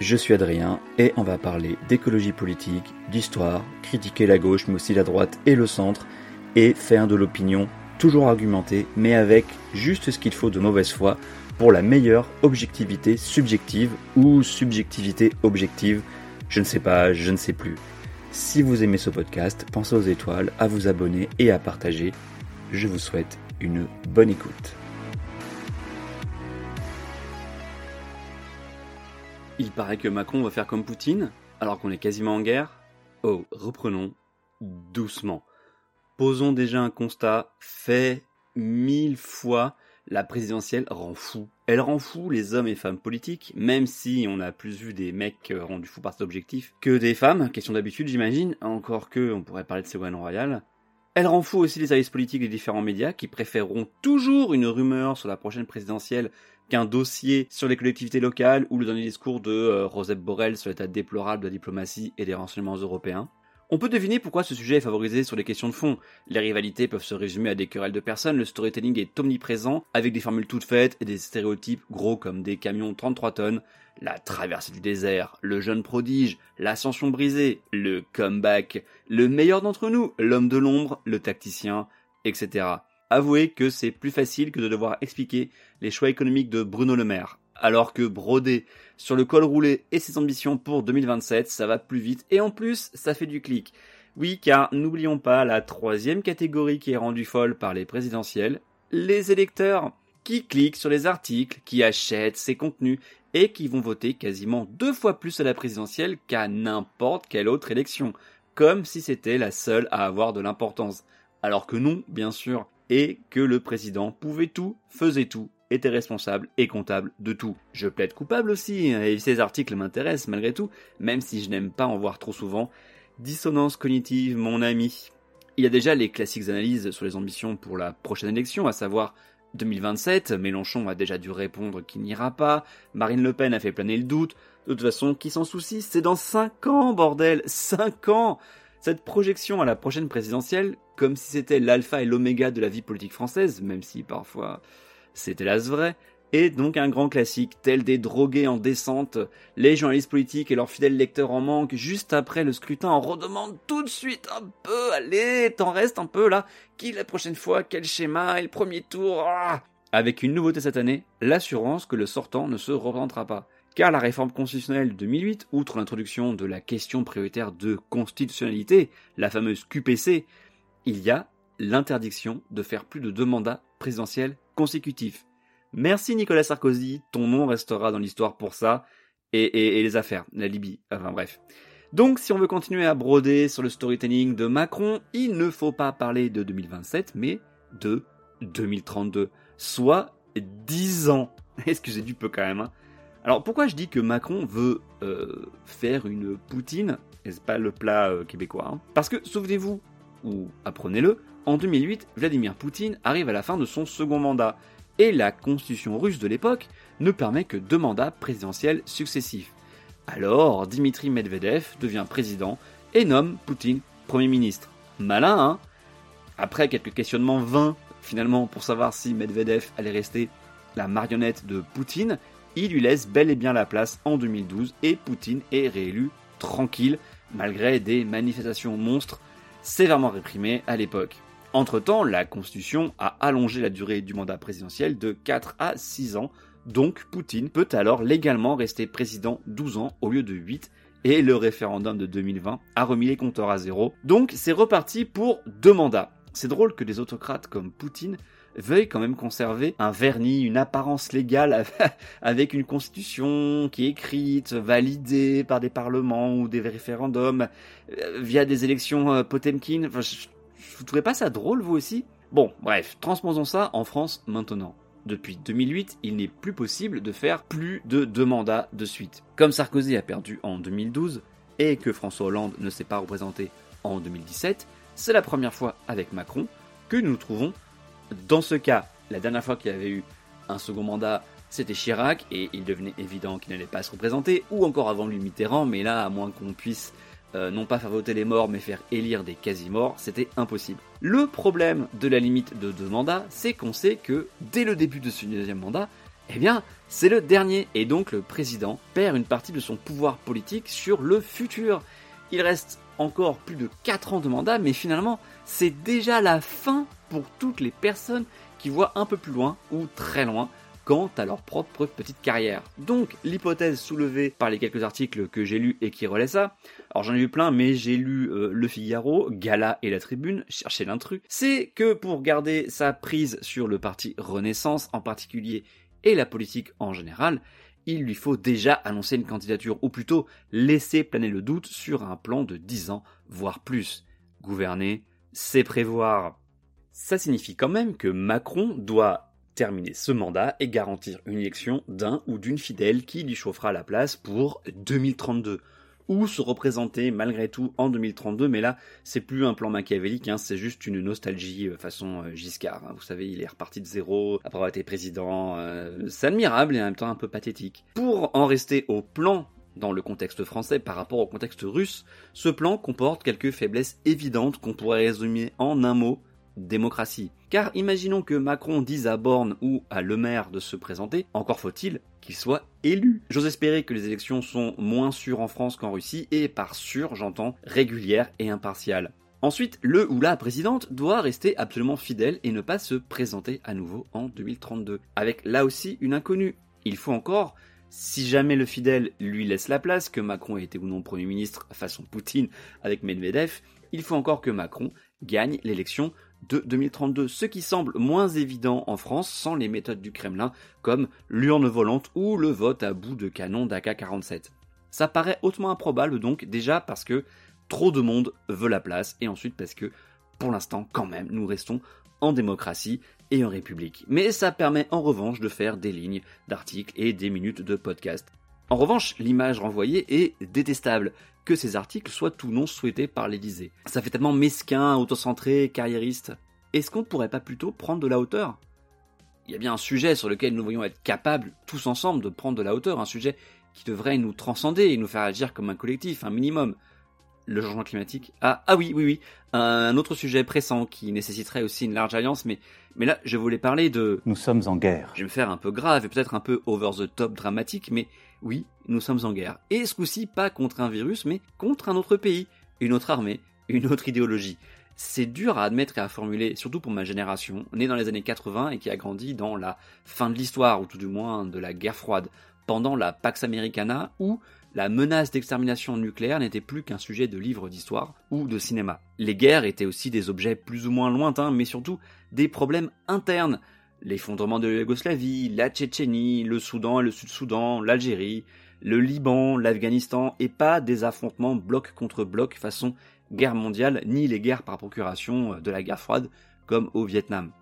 Je suis Adrien et on va parler d'écologie politique, d'histoire, critiquer la gauche mais aussi la droite et le centre et faire de l'opinion toujours argumentée mais avec juste ce qu'il faut de mauvaise foi pour la meilleure objectivité subjective ou subjectivité objective, je ne sais pas, je ne sais plus. Si vous aimez ce podcast, pensez aux étoiles, à vous abonner et à partager. Je vous souhaite une bonne écoute. Il paraît que Macron va faire comme Poutine, alors qu'on est quasiment en guerre. Oh, reprenons doucement. Posons déjà un constat fait mille fois. La présidentielle rend fou. Elle rend fou les hommes et femmes politiques, même si on a plus vu des mecs rendus fous par cet objectif que des femmes. Question d'habitude, j'imagine. Encore que, on pourrait parler de Ségolène Royal. Elle rend fou aussi les services politiques des différents médias qui préféreront toujours une rumeur sur la prochaine présidentielle qu'un dossier sur les collectivités locales ou le dernier discours de euh, Rosep Borrell sur l'état déplorable de la diplomatie et des renseignements européens. On peut deviner pourquoi ce sujet est favorisé sur les questions de fond. Les rivalités peuvent se résumer à des querelles de personnes, le storytelling est omniprésent, avec des formules toutes faites et des stéréotypes gros comme des camions 33 tonnes, la traversée du désert, le jeune prodige, l'ascension brisée, le comeback, le meilleur d'entre nous, l'homme de l'ombre, le tacticien, etc. Avouez que c'est plus facile que de devoir expliquer les choix économiques de Bruno Le Maire. Alors que broder sur le col roulé et ses ambitions pour 2027, ça va plus vite et en plus, ça fait du clic. Oui, car n'oublions pas la troisième catégorie qui est rendue folle par les présidentielles, les électeurs, qui cliquent sur les articles, qui achètent ces contenus et qui vont voter quasiment deux fois plus à la présidentielle qu'à n'importe quelle autre élection, comme si c'était la seule à avoir de l'importance. Alors que non, bien sûr, et que le président pouvait tout, faisait tout, était responsable et comptable de tout. Je plaide coupable aussi, et ces articles m'intéressent malgré tout, même si je n'aime pas en voir trop souvent. Dissonance cognitive, mon ami. Il y a déjà les classiques analyses sur les ambitions pour la prochaine élection, à savoir 2027, Mélenchon a déjà dû répondre qu'il n'ira pas, Marine Le Pen a fait planer le doute, de toute façon, qui s'en soucie C'est dans 5 ans, bordel 5 ans. Cette projection à la prochaine présidentielle, comme si c'était l'alpha et l'oméga de la vie politique française, même si parfois c'est hélas vrai, est donc un grand classique, tel des drogués en descente, les journalistes politiques et leurs fidèles lecteurs en manque, juste après le scrutin en redemandent tout de suite un peu, allez, t'en restes un peu là, qui la prochaine fois, quel schéma, et le premier tour, ah! Avec une nouveauté cette année, l'assurance que le sortant ne se représentera pas. Car la réforme constitutionnelle de 2008, outre l'introduction de la question prioritaire de constitutionnalité, la fameuse QPC, il y a l'interdiction de faire plus de deux mandats présidentiels consécutifs. Merci Nicolas Sarkozy, ton nom restera dans l'histoire pour ça, et, les affaires, la Libye, enfin bref. Donc si on veut continuer à broder sur le storytelling de Macron, il ne faut pas parler de 2027, mais de 2032, soit 10 ans. Excusez du peu quand même. Hein. Alors pourquoi je dis que Macron veut euh, faire une poutine, et c'est pas le plat euh, québécois, hein? Parce que souvenez-vous, ou apprenez-le, en 2008, Vladimir Poutine arrive à la fin de son second mandat, et la constitution russe de l'époque ne permet que deux mandats présidentiels successifs. Alors, Dimitri Medvedev devient président et nomme Poutine Premier ministre. Malin, hein? Après quelques questionnements vains, finalement, pour savoir si Medvedev allait rester la marionnette de Poutine, il lui laisse bel et bien la place en 2012 et Poutine est réélu tranquille, malgré des manifestations monstres sévèrement réprimées à l'époque. Entre-temps, la Constitution a allongé la durée du mandat présidentiel de 4 à 6 ans, donc Poutine peut alors légalement rester président 12 ans au lieu de 8, et le référendum de 2020 a remis les compteurs à zéro. Donc c'est reparti pour deux mandats. C'est drôle que des autocrates comme Poutine veuillent quand même conserver un vernis, une apparence légale avec une constitution qui est écrite, validée par des parlements ou des référendums euh, via des élections euh, Potemkin. Vous trouvez pas ça drôle, vous aussi? Bon, bref, transposons ça en France maintenant. depuis 2008, il n'est plus possible de faire plus de deux mandats de suite. Comme Sarkozy a perdu en 2012 et que François Hollande ne s'est pas représenté en 2017, c'est la première fois avec Macron que nous nous trouvons dans ce cas. La dernière fois qu'il avait eu un second mandat, c'était Chirac et il devenait évident qu'il n'allait pas se représenter, ou encore avant lui Mitterrand, mais là, à moins qu'on puisse euh, non pas faire voter les morts, mais faire élire des quasi-morts, c'était impossible. Le problème de la limite de deux mandats, c'est qu'on sait que dès le début de ce deuxième mandat, eh bien, c'est le dernier, et donc le président perd une partie de son pouvoir politique sur le futur. Il reste encore plus de 4 ans de mandat, mais finalement, c'est déjà la fin pour toutes les personnes qui voient un peu plus loin ou très loin quant à leur propre petite carrière. Donc l'hypothèse soulevée par les quelques articles que j'ai lus et qui relaient ça, alors j'en ai lu plein mais j'ai lu euh, Le Figaro, Gala et La Tribune, chercher l'intrus, c'est que pour garder sa prise sur le parti Renaissance en particulier et la politique en général, il lui faut déjà annoncer une candidature, ou plutôt laisser planer le doute sur un plan de 10 ans, voire plus. Gouverner, c'est prévoir. Ça signifie quand même que Macron doit terminer ce mandat et garantir une élection d'un ou d'une fidèle qui lui chauffera la place pour 2032 ou se représenter malgré tout en 2032, mais là c'est plus un plan machiavélique, hein, c'est juste une nostalgie euh, façon euh, Giscard. Hein. Vous savez, il est reparti de zéro après avoir été président. Euh, c'est admirable et en même temps un peu pathétique. Pour en rester au plan dans le contexte français par rapport au contexte russe, ce plan comporte quelques faiblesses évidentes qu'on pourrait résumer en un mot démocratie. Car imaginons que Macron dise à Borne ou à Le Maire de se présenter, encore faut-il qu'il soit élu. J'ose espérer que les élections sont moins sûres en France qu'en Russie, et par sûr j'entends régulière et impartiale. Ensuite, le ou la présidente doit rester absolument fidèle et ne pas se présenter à nouveau en 2032. Avec là aussi une inconnue. Il faut encore, si jamais le fidèle lui laisse la place, que Macron ait été ou non Premier ministre façon Poutine avec Medvedev, il faut encore que Macron gagne l'élection de 2032, ce qui semble moins évident en France sans les méthodes du Kremlin comme l'urne volante ou le vote à bout de canon d'AK-47. Ça paraît hautement improbable donc déjà parce que trop de monde veut la place et ensuite parce que pour l'instant quand même nous restons en démocratie et en république. Mais ça permet en revanche de faire des lignes d'articles et des minutes de podcast. En revanche, l'image renvoyée est détestable que ces articles soient tout non souhaités par l'Élysée. Ça fait tellement mesquin, autocentré, carriériste. Est-ce qu'on ne pourrait pas plutôt prendre de la hauteur? Il y a bien un sujet sur lequel nous voyons être capables, tous ensemble, de prendre de la hauteur, un sujet qui devrait nous transcender et nous faire agir comme un collectif, un minimum. Le changement climatique. Ah, ah oui, oui, oui. Un autre sujet pressant qui nécessiterait aussi une large alliance, mais, mais là, je voulais parler de... Nous sommes en guerre. Je vais me faire un peu grave et peut-être un peu over the top dramatique, mais oui, nous sommes en guerre. Et ce coup-ci, pas contre un virus, mais contre un autre pays, une autre armée, une autre idéologie. C'est dur à admettre et à formuler, surtout pour ma génération, née dans les années 80 et qui a grandi dans la fin de l'histoire, ou tout du moins de la guerre froide, pendant la Pax Americana, où la menace d'extermination nucléaire n'était plus qu'un sujet de livre d'histoire ou de cinéma. Les guerres étaient aussi des objets plus ou moins lointains, mais surtout des problèmes internes, l'effondrement de la Yougoslavie, la Tchétchénie, le Soudan et le Sud-Soudan, l'Algérie, le Liban, l'Afghanistan, et pas des affrontements bloc contre bloc façon guerre mondiale, ni les guerres par procuration de la guerre froide, comme au Vietnam.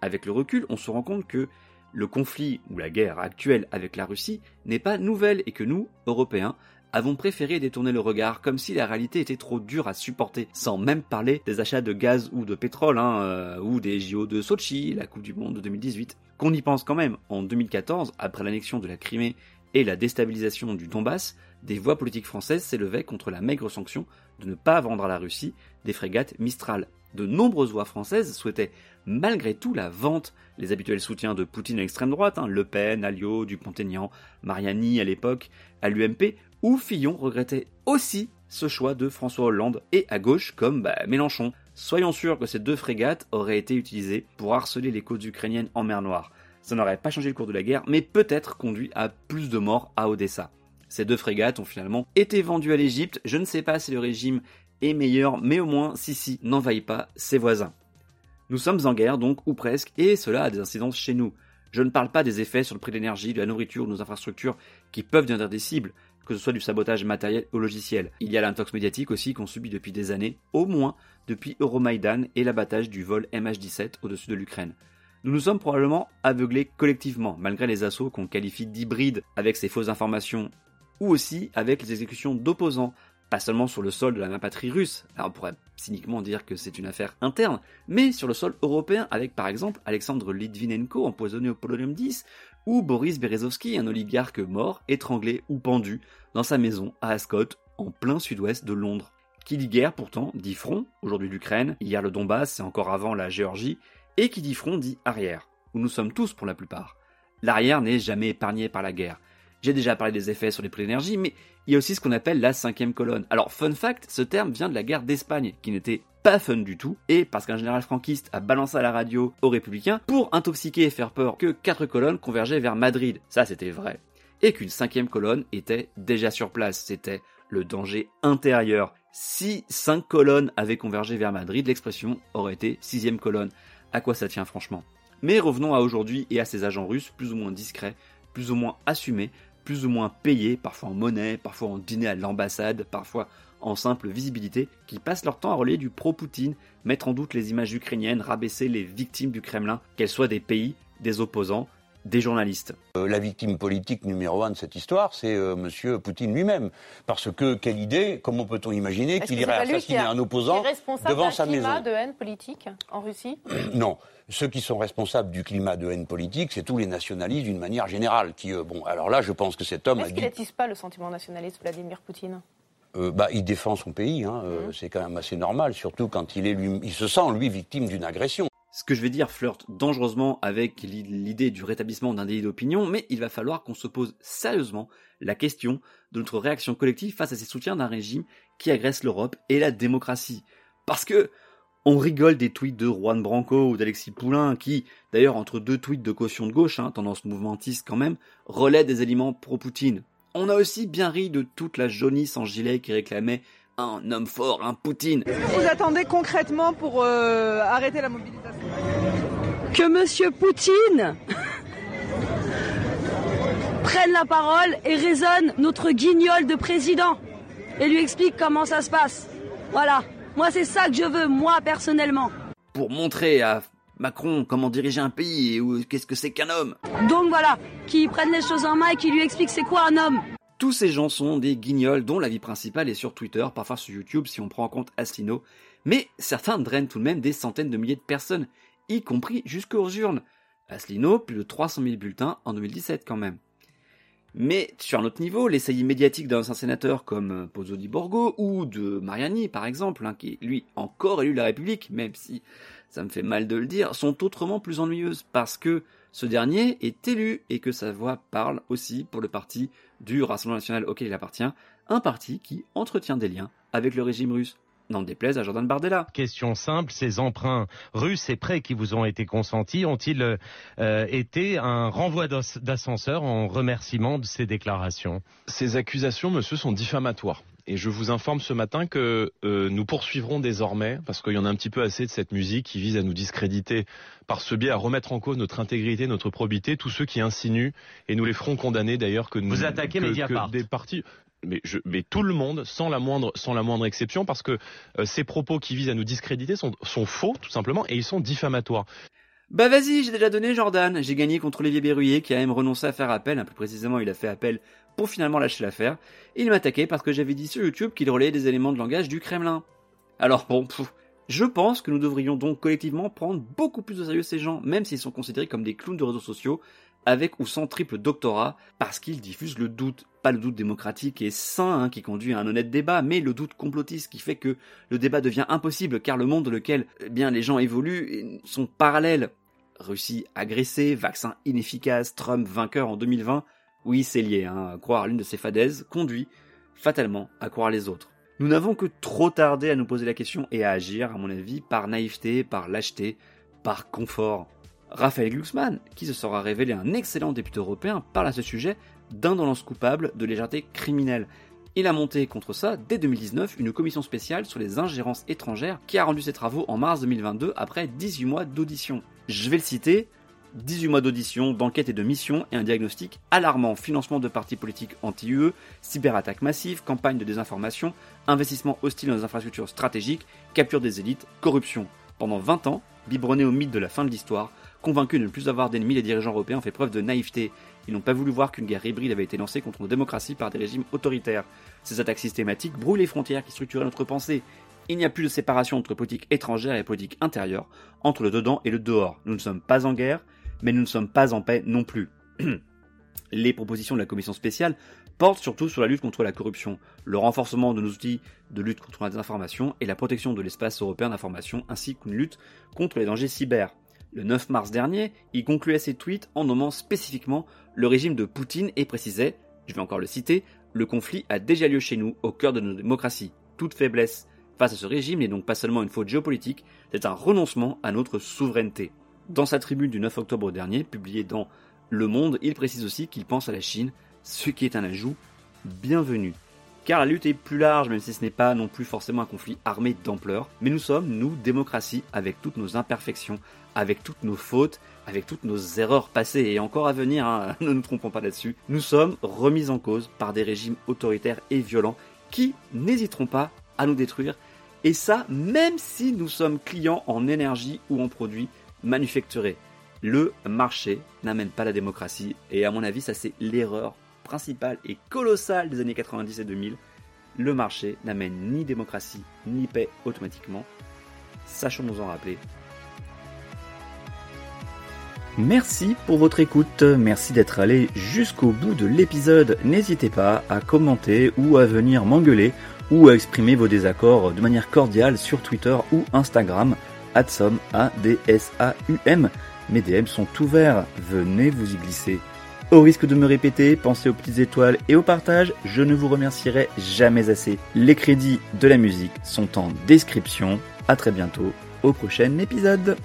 Avec le recul, on se rend compte que le conflit ou la guerre actuelle avec la Russie n'est pas nouvelle et que nous, Européens, avons préféré détourner le regard comme si la réalité était trop dure à supporter, sans même parler des achats de gaz ou de pétrole, hein, euh, ou des JO de Sochi, la Coupe du Monde de 2018. Qu'on y pense quand même, en 2014, après l'annexion de la Crimée et la déstabilisation du Donbass, des voix politiques françaises s'élevaient contre la maigre sanction de ne pas vendre à la Russie des frégates Mistral. De nombreuses voix françaises souhaitaient malgré tout la vente, les habituels soutiens de Poutine à l'extrême droite, hein, Le Pen, Alliot, Dupont-Aignan, Mariani à l'époque, à l'UMP, où Fillon regrettait aussi ce choix de François Hollande et à gauche comme bah, Mélenchon. Soyons sûrs que ces deux frégates auraient été utilisées pour harceler les côtes ukrainiennes en mer Noire. Ça n'aurait pas changé le cours de la guerre, mais peut-être conduit à plus de morts à Odessa. Ces deux frégates ont finalement été vendues à l'Égypte. Je ne sais pas si le régime est meilleur, mais au moins Sissi n'envahit pas ses voisins. Nous sommes en guerre donc, ou presque, et cela a des incidences chez nous. Je ne parle pas des effets sur le prix de l'énergie, de la nourriture, de nos infrastructures, qui peuvent devenir des cibles, que ce soit du sabotage matériel ou logiciel. Il y a l'intox médiatique aussi qu'on subit depuis des années, au moins depuis Euromaïdan et l'abattage du vol MH17 au-dessus de l'Ukraine. Nous nous sommes probablement aveuglés collectivement, malgré les assauts qu'on qualifie d'hybrides avec ces fausses informations, ou aussi avec les exécutions d'opposants, pas seulement sur le sol de la patrie russe, alors on pourrait cyniquement dire que c'est une affaire interne, mais sur le sol européen avec par exemple Alexandre Litvinenko empoisonné au polonium 10, ou Boris Berezovsky, un oligarque mort, étranglé ou pendu dans sa maison à Ascot, en plein sud-ouest de Londres. Qui dit guerre pourtant dit front, aujourd'hui l'Ukraine, hier le Donbass, c'est encore avant la Géorgie, et qui dit front dit arrière, où nous sommes tous pour la plupart. L'arrière n'est jamais épargné par la guerre. J'ai déjà parlé des effets sur les prix d'énergie, mais il y a aussi ce qu'on appelle la cinquième colonne. Alors, fun fact, ce terme vient de la guerre d'Espagne, qui n'était pas fun du tout, et parce qu'un général franquiste a balancé à la radio aux républicains pour intoxiquer et faire peur que quatre colonnes convergeaient vers Madrid. Ça, c'était vrai. Et qu'une cinquième colonne était déjà sur place. C'était le danger intérieur. Si cinq colonnes avaient convergé vers Madrid, l'expression aurait été sixième colonne à quoi ça tient franchement? Mais revenons à aujourd'hui et à ces agents russes plus ou moins discrets, plus ou moins assumés, plus ou moins payés, parfois en monnaie, parfois en dîner à l'ambassade, parfois en simple visibilité, qui passent leur temps à relayer du pro-Poutine, mettre en doute les images ukrainiennes, rabaisser les victimes du Kremlin, qu'elles soient des pays, des opposants, des journalistes. Euh, la victime politique numéro un de cette histoire, c'est M. Euh, Monsieur Poutine lui-même. Parce que quelle idée, comment peut-on imaginer qu'il irait assassiner un opposant devant sa maison climat de haine politique en Russie Non. Ceux qui sont responsables du climat de haine politique, c'est tous les nationalistes d'une manière générale. Qui, euh, bon, alors là, je pense que cet homme Est-ce qu'il n'attise pas le sentiment nationaliste, Vladimir Poutine? Bah, il défend son pays, hein, mmh. c'est quand même assez normal, surtout quand il, est lui, il se sent lui victime d'une agression. Ce que je vais dire flirte dangereusement avec l'idée du rétablissement d'un délit d'opinion, mais il va falloir qu'on se pose sérieusement la question de notre réaction collective face à ces soutiens d'un régime qui agresse l'Europe et la démocratie. Parce que on rigole des tweets de Juan Branco ou d'Alexis Poulain qui, d'ailleurs entre deux tweets de caution de gauche, hein, tendance mouvementiste quand même, relaient des éléments pro-Poutine. On a aussi bien ri de toute la jaunisse en gilet qui réclamait un homme fort, un Poutine. Vous attendez concrètement pour euh, arrêter la mobilisation? Que Monsieur Poutine prenne la parole et raisonne notre guignol de président et lui explique comment ça se passe. Voilà. Moi, c'est ça que je veux, moi, personnellement. Pour montrer à Macron comment diriger un pays et qu'est-ce que c'est qu'un homme. Donc voilà, qui prenne les choses en main et qui lui explique c'est quoi un homme. Tous ces gens sont des guignols dont la vie principale est sur Twitter, parfois sur YouTube si on prend en compte Asselineau, mais certains drainent tout de même des centaines de milliers de personnes, y compris jusqu'aux urnes. Asselineau, plus de 300 000 bulletins en 2017 quand même. Mais sur un autre niveau, les saillies médiatiques d'un sénateur comme Pozzo di Borgo ou de Mariani par exemple, hein, qui lui encore élu la République, même si ça me fait mal de le dire, sont autrement plus ennuyeuses parce que ce dernier est élu et que sa voix parle aussi pour le parti du Rassemblement national auquel il appartient, un parti qui entretient des liens avec le régime russe. N'en déplaise à Jordan Bardella. Question simple, ces emprunts russes et prêts qui vous ont été consentis ont-ils euh, été un renvoi d'ascenseur en remerciement de ces déclarations? Ces accusations, monsieur, sont diffamatoires. Et je vous informe ce matin que euh, nous poursuivrons désormais, parce qu'il y en a un petit peu assez de cette musique qui vise à nous discréditer par ce biais, à remettre en cause notre intégrité, notre probité, tous ceux qui insinuent, et nous les ferons condamner d'ailleurs que nous... Vous attaquez que, des partis mais, je, mais, tout le monde, sans la moindre, sans la moindre exception, parce que euh, ces propos qui visent à nous discréditer sont, sont faux, tout simplement, et ils sont diffamatoires. Bah vas-y, j'ai déjà donné Jordan. J'ai gagné contre Olivier Berruyer qui a même renoncé à faire appel. Un peu précisément, il a fait appel pour finalement lâcher l'affaire. Il m'a attaqué parce que j'avais dit sur YouTube qu'il relayait des éléments de langage du Kremlin. Alors bon, je pense que nous devrions donc collectivement prendre beaucoup plus au sérieux ces gens, même s'ils sont considérés comme des clowns de réseaux sociaux, avec ou sans triple doctorat, parce qu'ils diffusent le doute. Pas le doute démocratique et sain hein, qui conduit à un honnête débat, mais le doute complotiste qui fait que le débat devient impossible car le monde dans lequel eh bien, les gens évoluent sont parallèles. Russie agressée, vaccin inefficace, Trump vainqueur en 2020, oui c'est lié, hein, croire l'une de ces fadaises conduit fatalement à croire les autres. Nous n'avons que trop tardé à nous poser la question et à agir, à mon avis, par naïveté, par lâcheté, par confort. Raphaël Glucksmann, qui se sera révélé un excellent député européen, parle à ce sujet d'indolence coupable de légèreté criminelle. Il a monté contre ça, dès 2019, une commission spéciale sur les ingérences étrangères qui a rendu ses travaux en mars 2022 après 18 mois d'audition. Je vais le citer, 18 mois d'audition, d'enquête et de mission et un diagnostic alarmant. Financement de partis politiques anti-UE, cyberattaques massives, campagne de désinformation, investissement hostile dans les infrastructures stratégiques, capture des élites, corruption. Pendant 20 ans, biberonné au mythe de la fin de l'histoire, Convaincus de ne plus avoir d'ennemis, les dirigeants européens ont fait preuve de naïveté. Ils n'ont pas voulu voir qu'une guerre hybride avait été lancée contre nos démocraties par des régimes autoritaires. Ces attaques systématiques brouillent les frontières qui structuraient notre pensée. Il n'y a plus de séparation entre politique étrangère et politique intérieure, entre le dedans et le dehors. Nous ne sommes pas en guerre, mais nous ne sommes pas en paix non plus. les propositions de la commission spéciale portent surtout sur la lutte contre la corruption, le renforcement de nos outils de lutte contre la désinformation et la protection de l'espace européen d'information, ainsi qu'une lutte contre les dangers cyber. Le 9 mars dernier, il concluait ses tweets en nommant spécifiquement le régime de Poutine et précisait, je vais encore le citer, le conflit a déjà lieu chez nous, au cœur de nos démocraties. Toute faiblesse face à ce régime n'est donc pas seulement une faute géopolitique, c'est un renoncement à notre souveraineté. Dans sa tribune du 9 octobre dernier, publiée dans Le Monde, il précise aussi qu'il pense à la Chine, ce qui est un ajout bienvenu. Car la lutte est plus large, même si ce n'est pas non plus forcément un conflit armé d'ampleur. Mais nous sommes, nous, démocratie, avec toutes nos imperfections, avec toutes nos fautes, avec toutes nos erreurs passées et encore à venir, hein, ne nous trompons pas là-dessus. Nous sommes remis en cause par des régimes autoritaires et violents qui n'hésiteront pas à nous détruire. Et ça, même si nous sommes clients en énergie ou en produits manufacturés. Le marché n'amène pas la démocratie. Et à mon avis, ça c'est l'erreur principale et colossale des années 90 et 2000. Le marché n'amène ni démocratie ni paix automatiquement. Sachons nous en rappeler. Merci pour votre écoute, merci d'être allé jusqu'au bout de l'épisode. N'hésitez pas à commenter ou à venir m'engueuler ou à exprimer vos désaccords de manière cordiale sur Twitter ou Instagram, adsom, A-D-S-A-U-M. Mes DM sont ouverts, venez vous y glisser. Au risque de me répéter, pensez aux petites étoiles et au partage, je ne vous remercierai jamais assez. Les crédits de la musique sont en description. À très bientôt au prochain épisode.